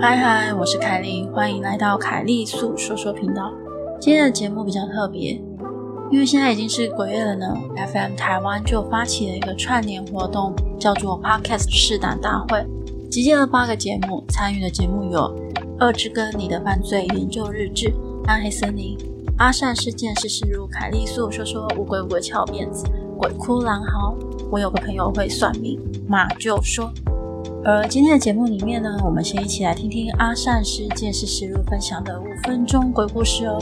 嗨嗨，我是凯莉，欢迎来到凯莉素说说频道。今天的节目比较特别，因为现在已经是鬼月了呢。FM 台湾就发起了一个串联活动，叫做 Podcast 试胆大会，集结了八个节目，参与的节目有《恶之根：你的犯罪研究日志》、《暗黑森林》、《阿善事件是事如》、凯莉素说说乌龟乌龟翘辫子、鬼哭狼嚎。我有个朋友会算命，马就说。而今天的节目里面呢，我们先一起来听听阿善师见识实录分享的五分钟鬼故事哦。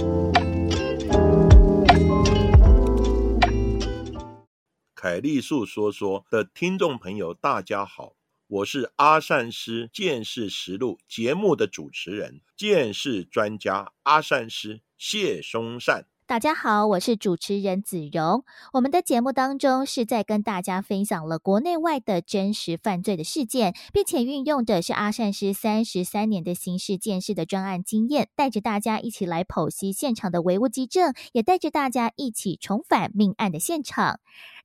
凯丽素说说的听众朋友，大家好，我是阿善师见识实录节目的主持人，见识专家阿善师谢松善。大家好，我是主持人子荣。我们的节目当中是在跟大家分享了国内外的真实犯罪的事件，并且运用的是阿善师三十三年的刑事鉴识的专案经验，带着大家一起来剖析现场的唯物基证，也带着大家一起重返命案的现场。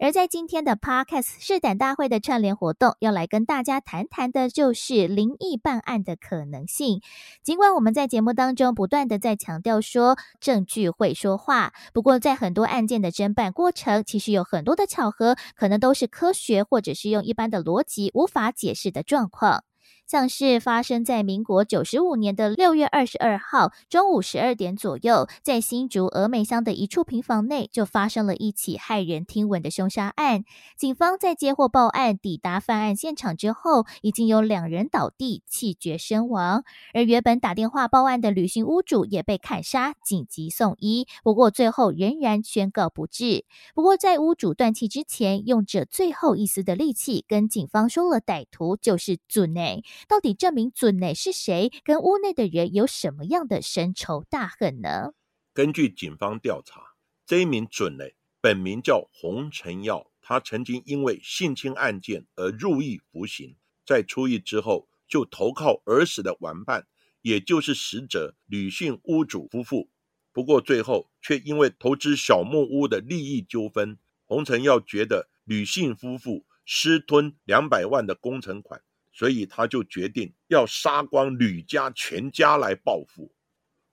而在今天的 Podcast 试胆大会的串联活动，要来跟大家谈谈的就是灵异办案的可能性。尽管我们在节目当中不断的在强调说证据会说话，不过在很多案件的侦办过程，其实有很多的巧合，可能都是科学或者是用一般的逻辑无法解释的状况。像是发生在民国九十五年的六月二十二号中午十二点左右，在新竹峨眉乡的一处平房内，就发生了一起骇人听闻的凶杀案。警方在接获报案，抵达犯案现场之后，已经有两人倒地，气绝身亡。而原本打电话报案的旅行屋主也被砍杀，紧急送医，不过最后仍然宣告不治。不过在屋主断气之前，用着最后一丝的力气，跟警方说了歹徒就是准内。到底这名准内是谁？跟屋内的人有什么样的深仇大恨呢？根据警方调查，这一名准内本名叫洪承耀，他曾经因为性侵案件而入狱服刑，在出狱之后就投靠儿时的玩伴，也就是死者吕姓屋主夫妇。不过最后却因为投资小木屋的利益纠纷，洪承耀觉得吕姓夫妇私吞两百万的工程款。所以他就决定要杀光吕家全家来报复。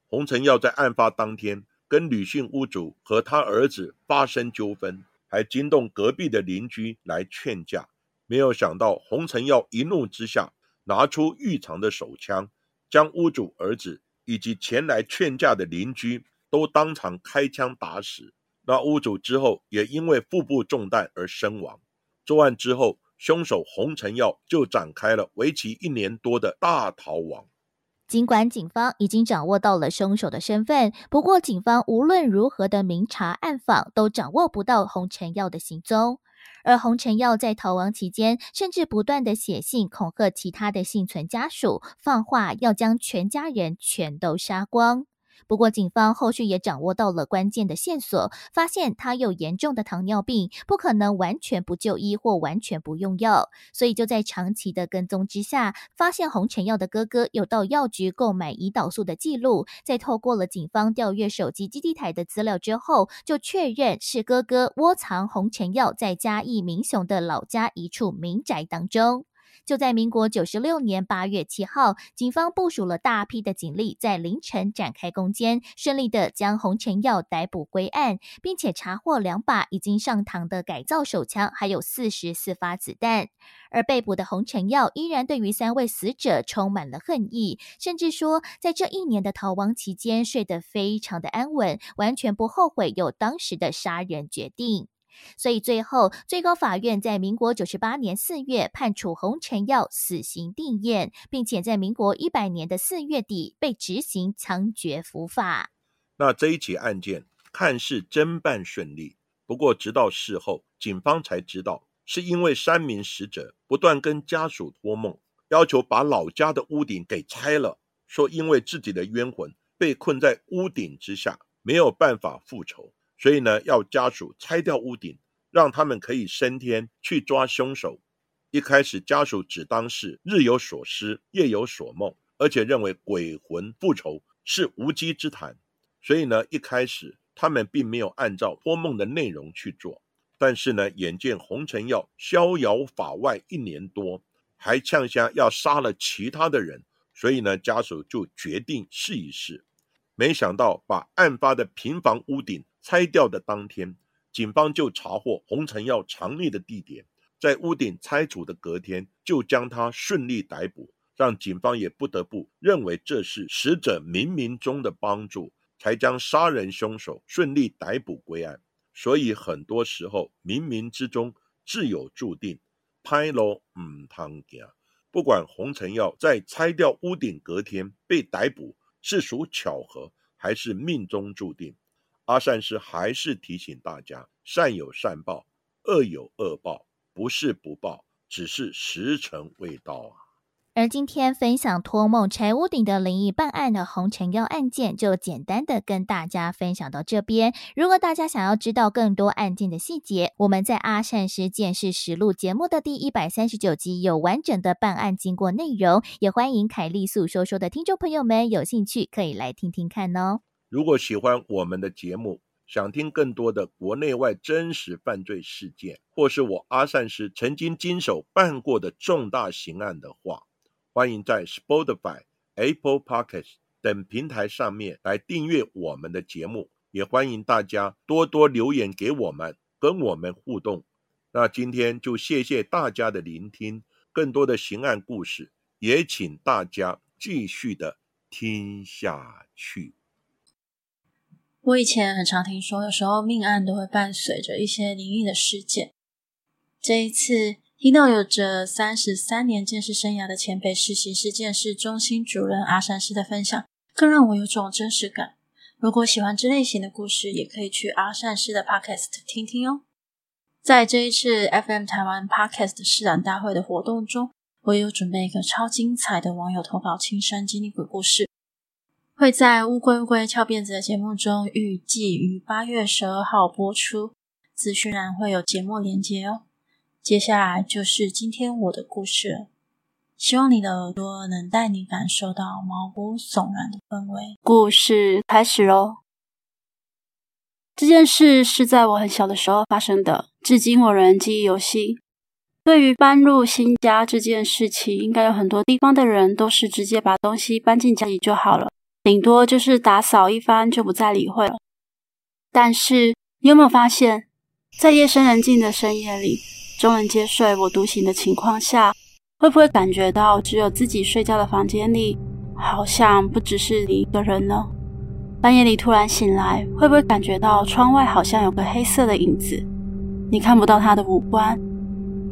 洪承耀在案发当天跟吕姓屋主和他儿子发生纠纷，还惊动隔壁的邻居来劝架。没有想到洪承耀一怒之下拿出预藏的手枪，将屋主儿子以及前来劝架的邻居都当场开枪打死。那屋主之后也因为腹部中弹而身亡。作案之后。凶手洪承耀就展开了为期一年多的大逃亡。尽管警方已经掌握到了凶手的身份，不过警方无论如何的明察暗访，都掌握不到洪承耀的行踪。而洪承耀在逃亡期间，甚至不断的写信恐吓其他的幸存家属，放话要将全家人全都杀光。不过，警方后续也掌握到了关键的线索，发现他有严重的糖尿病，不可能完全不就医或完全不用药，所以就在长期的跟踪之下，发现洪承耀的哥哥有到药局购买胰岛素的记录，在透过了警方调阅手机基地台的资料之后，就确认是哥哥窝藏洪承耀在嘉义民雄的老家一处民宅当中。就在民国九十六年八月七号，警方部署了大批的警力，在凌晨展开攻坚，顺利的将洪承耀逮捕归案，并且查获两把已经上膛的改造手枪，还有四十四发子弹。而被捕的洪承耀依然对于三位死者充满了恨意，甚至说，在这一年的逃亡期间，睡得非常的安稳，完全不后悔有当时的杀人决定。所以最后，最高法院在民国九十八年四月判处洪承耀死刑定谳，并且在民国一百年的四月底被执行枪决伏法。那这一起案件看似侦办顺利，不过直到事后，警方才知道，是因为三名死者不断跟家属托梦，要求把老家的屋顶给拆了，说因为自己的冤魂被困在屋顶之下，没有办法复仇。所以呢，要家属拆掉屋顶，让他们可以升天去抓凶手。一开始，家属只当是日有所思，夜有所梦，而且认为鬼魂复仇是无稽之谈。所以呢，一开始他们并没有按照托梦的内容去做。但是呢，眼见洪承耀逍遥法外一年多，还呛下要杀了其他的人，所以呢，家属就决定试一试。没想到把案发的平房屋顶拆掉的当天，警方就查获洪成耀藏匿的地点，在屋顶拆除的隔天，就将他顺利逮捕，让警方也不得不认为这是死者冥冥中的帮助，才将杀人凶手顺利逮捕归案。所以很多时候，冥冥之中自有注定。歹路唔通行，不管洪成耀在拆掉屋顶隔天被逮捕是属巧合还是命中注定，阿善师还是提醒大家：善有善报，恶有恶报，不是不报，只是时辰未到啊。而今天分享托梦拆屋顶的灵异办案的洪成耀案件，就简单的跟大家分享到这边。如果大家想要知道更多案件的细节，我们在《阿善师见识实录》节目的第一百三十九集有完整的办案经过内容，也欢迎凯丽诉说说的听众朋友们有兴趣可以来听听看哦。如果喜欢我们的节目，想听更多的国内外真实犯罪事件，或是我阿善师曾经经手办过的重大刑案的话。欢迎在 Spotify、Apple Podcast 等平台上面来订阅我们的节目，也欢迎大家多多留言给我们，跟我们互动。那今天就谢谢大家的聆听，更多的刑案故事，也请大家继续的听下去。我以前很常听说，有时候命案都会伴随着一些灵异的事件。这一次。听到有着三十三年鉴识生涯的前辈、实习事鉴识中心主任阿善师的分享，更让我有种真实感。如果喜欢这类型的故事，也可以去阿善师的 Podcast 听听哦。在这一次 FM 台湾 Podcast 释览大会的活动中，我也有准备一个超精彩的网友投稿亲身经历鬼故事，会在乌龟乌龟翘辫子的节目中，预计于八月十二号播出。资讯栏会有节目连接哦。接下来就是今天我的故事，希望你的耳朵能带你感受到毛骨悚然的氛围。故事开始喽！这件事是在我很小的时候发生的，至今我仍记忆犹新。对于搬入新家这件事情，应该有很多地方的人都是直接把东西搬进家里就好了，顶多就是打扫一番就不再理会了。但是你有没有发现，在夜深人静的深夜里，众人皆睡，我独醒的情况下，会不会感觉到只有自己睡觉的房间里，好像不只是你一个人呢？半夜里突然醒来，会不会感觉到窗外好像有个黑色的影子？你看不到他的五官，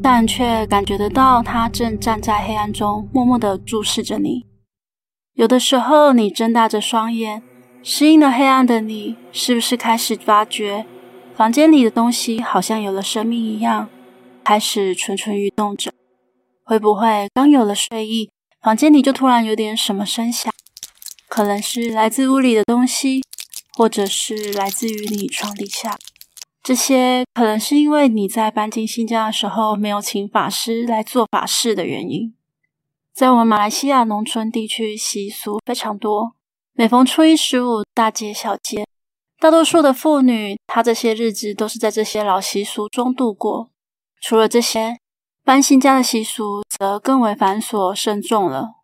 但却感觉得到他正站在黑暗中，默默地注视着你。有的时候，你睁大着双眼，适应了黑暗的你，是不是开始发觉，房间里的东西好像有了生命一样？开始蠢蠢欲动着，会不会刚有了睡意，房间里就突然有点什么声响？可能是来自屋里的东西，或者是来自于你床底下。这些可能是因为你在搬进新家的时候没有请法师来做法事的原因。在我们马来西亚农村地区，习俗非常多，每逢初一十五，大街小街，大多数的妇女，她这些日子都是在这些老习俗中度过。除了这些，搬新家的习俗则更为繁琐慎重了。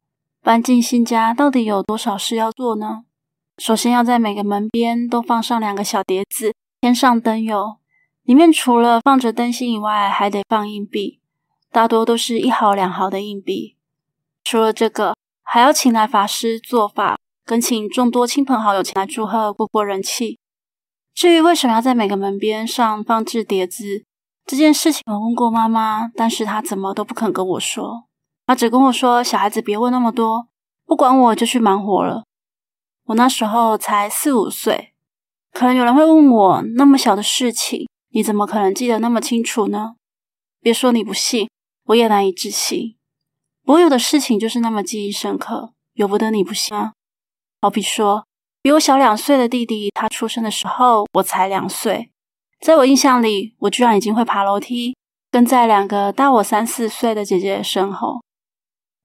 搬进新家到底有多少事要做呢？首先要在每个门边都放上两个小碟子，添上灯油，里面除了放着灯芯以外，还得放硬币，大多都是一毫两毫的硬币。除了这个，还要请来法师做法，跟请众多亲朋好友前来祝贺，过过人气。至于为什么要在每个门边上放置碟子？这件事情我问过妈妈，但是她怎么都不肯跟我说。她只跟我说：“小孩子别问那么多，不管我就去忙活了。”我那时候才四五岁，可能有人会问我：“那么小的事情，你怎么可能记得那么清楚呢？”别说你不信，我也难以置信。我有的事情就是那么记忆深刻，由不得你不信啊。好比说，比我小两岁的弟弟，他出生的时候，我才两岁。在我印象里，我居然已经会爬楼梯，跟在两个大我三四岁的姐姐身后。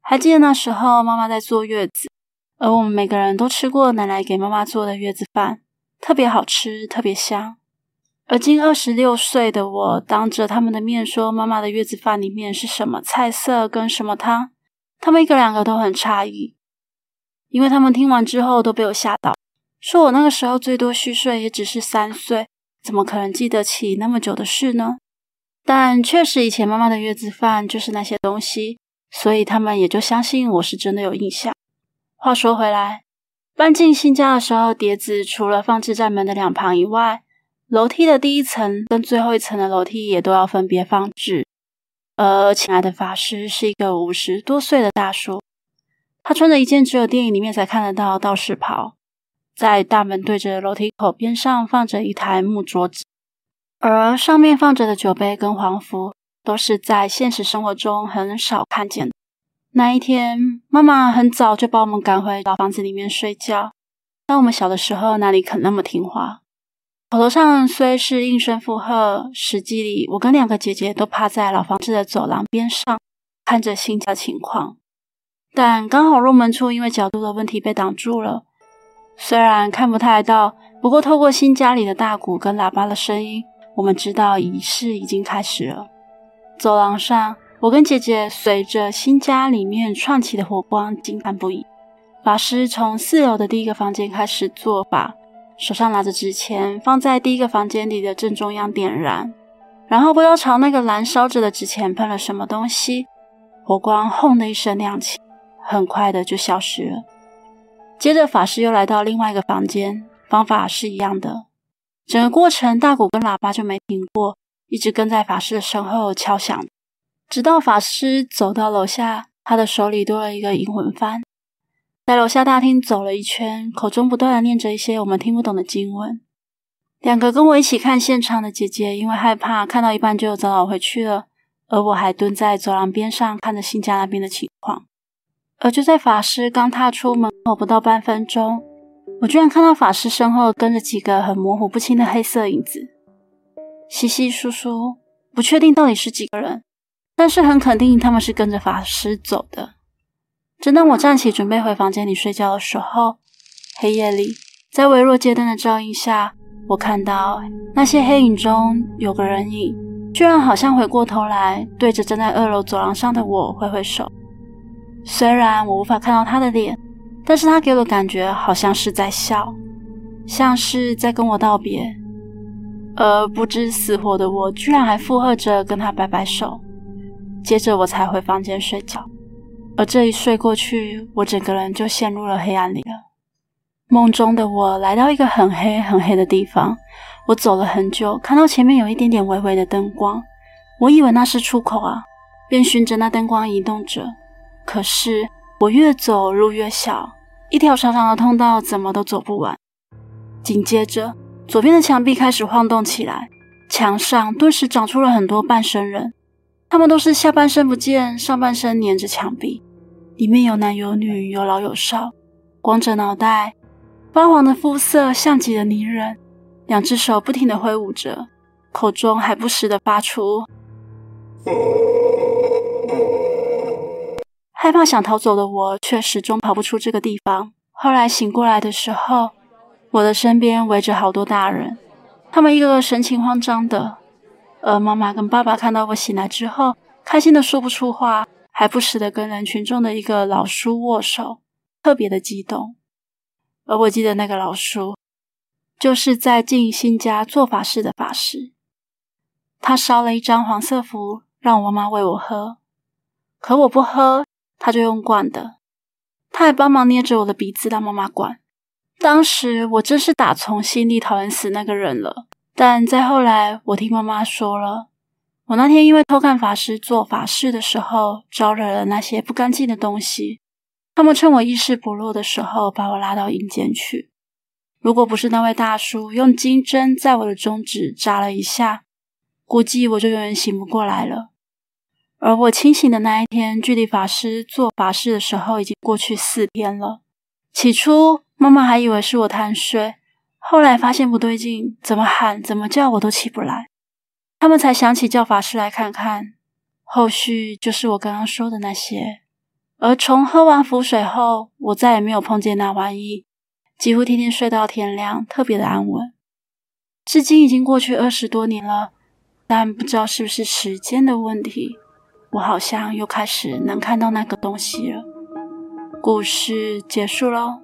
还记得那时候，妈妈在坐月子，而我们每个人都吃过奶奶给妈妈做的月子饭，特别好吃，特别香。而今二十六岁的我，当着他们的面说妈妈的月子饭里面是什么菜色跟什么汤，他们一个两个都很诧异。因为他们听完之后都被我吓到，说我那个时候最多虚岁也只是三岁，怎么可能记得起那么久的事呢？但确实以前妈妈的月子饭就是那些东西，所以他们也就相信我是真的有印象。话说回来，搬进新家的时候，碟子除了放置在门的两旁以外，楼梯的第一层跟最后一层的楼梯也都要分别放置。而请来的法师是一个五十多岁的大叔。他穿着一件只有电影里面才看得到道士袍，在大门对着楼梯口边上放着一台木桌子，而上面放着的酒杯跟黄符都是在现实生活中很少看见的。那一天，妈妈很早就把我们赶回老房子里面睡觉。当我们小的时候，哪里肯那么听话？口头上虽是应声附和，实际里我跟两个姐姐都趴在老房子的走廊边上，看着新家情况。但刚好入门处因为角度的问题被挡住了，虽然看不太到，不过透过新家里的大鼓跟喇叭的声音，我们知道仪式已经开始了。走廊上，我跟姐姐随着新家里面串起的火光惊叹不已。法师从四楼的第一个房间开始做法，手上拿着纸钱，放在第一个房间里的正中央点燃，然后不知道朝那个燃烧着的纸钱喷了什么东西，火光轰的一声亮起。很快的就消失了。接着，法师又来到另外一个房间，方法是一样的。整个过程，大鼓跟喇叭就没停过，一直跟在法师的身后敲响，直到法师走到楼下，他的手里多了一个银魂幡，在楼下大厅走了一圈，口中不断的念着一些我们听不懂的经文。两个跟我一起看现场的姐姐，因为害怕，看到一半就早早回去了，而我还蹲在走廊边上，看着新家那边的情况。而就在法师刚踏出门口不到半分钟，我居然看到法师身后跟着几个很模糊不清的黑色影子，稀稀疏疏，不确定到底是几个人，但是很肯定他们是跟着法师走的。正当我站起准备回房间里睡觉的时候，黑夜里，在微弱街灯的照映下，我看到那些黑影中有个人影，居然好像回过头来对着站在二楼走廊上的我挥挥手。虽然我无法看到他的脸，但是他给我的感觉好像是在笑，像是在跟我道别。而不知死活的我，居然还附和着跟他摆摆手。接着我才回房间睡觉。而这一睡过去，我整个人就陷入了黑暗里了。梦中的我来到一个很黑很黑的地方，我走了很久，看到前面有一点点微微的灯光，我以为那是出口啊，便循着那灯光移动着。可是我越走路越小，一条长长的通道怎么都走不完。紧接着，左边的墙壁开始晃动起来，墙上顿时长出了很多半身人，他们都是下半身不见，上半身黏着墙壁，里面有男有女，有老有少，光着脑袋，发黄的肤色像极了泥人，两只手不停地挥舞着，口中还不时地发出。害怕想逃走的我，却始终跑不出这个地方。后来醒过来的时候，我的身边围着好多大人，他们一个个神情慌张的。而妈妈跟爸爸看到我醒来之后，开心的说不出话，还不时的跟人群中的一个老叔握手，特别的激动。而我记得那个老叔，就是在进新家做法事的法师，他烧了一张黄色符，让我妈喂我喝，可我不喝。他就用灌的，他还帮忙捏着我的鼻子让妈妈灌。当时我真是打从心里讨厌死那个人了。但再后来，我听妈妈说了，我那天因为偷看法师做法事的时候，招惹了那些不干净的东西。他们趁我意识不落的时候，把我拉到阴间去。如果不是那位大叔用金针在我的中指扎了一下，估计我就永远醒不过来了。而我清醒的那一天，距离法师做法事的时候已经过去四天了。起初，妈妈还以为是我贪睡，后来发现不对劲，怎么喊怎么叫我都起不来，他们才想起叫法师来看看。后续就是我刚刚说的那些。而从喝完符水后，我再也没有碰见那玩意，几乎天天睡到天亮，特别的安稳。至今已经过去二十多年了，但不知道是不是时间的问题。我好像又开始能看到那个东西了。故事结束喽。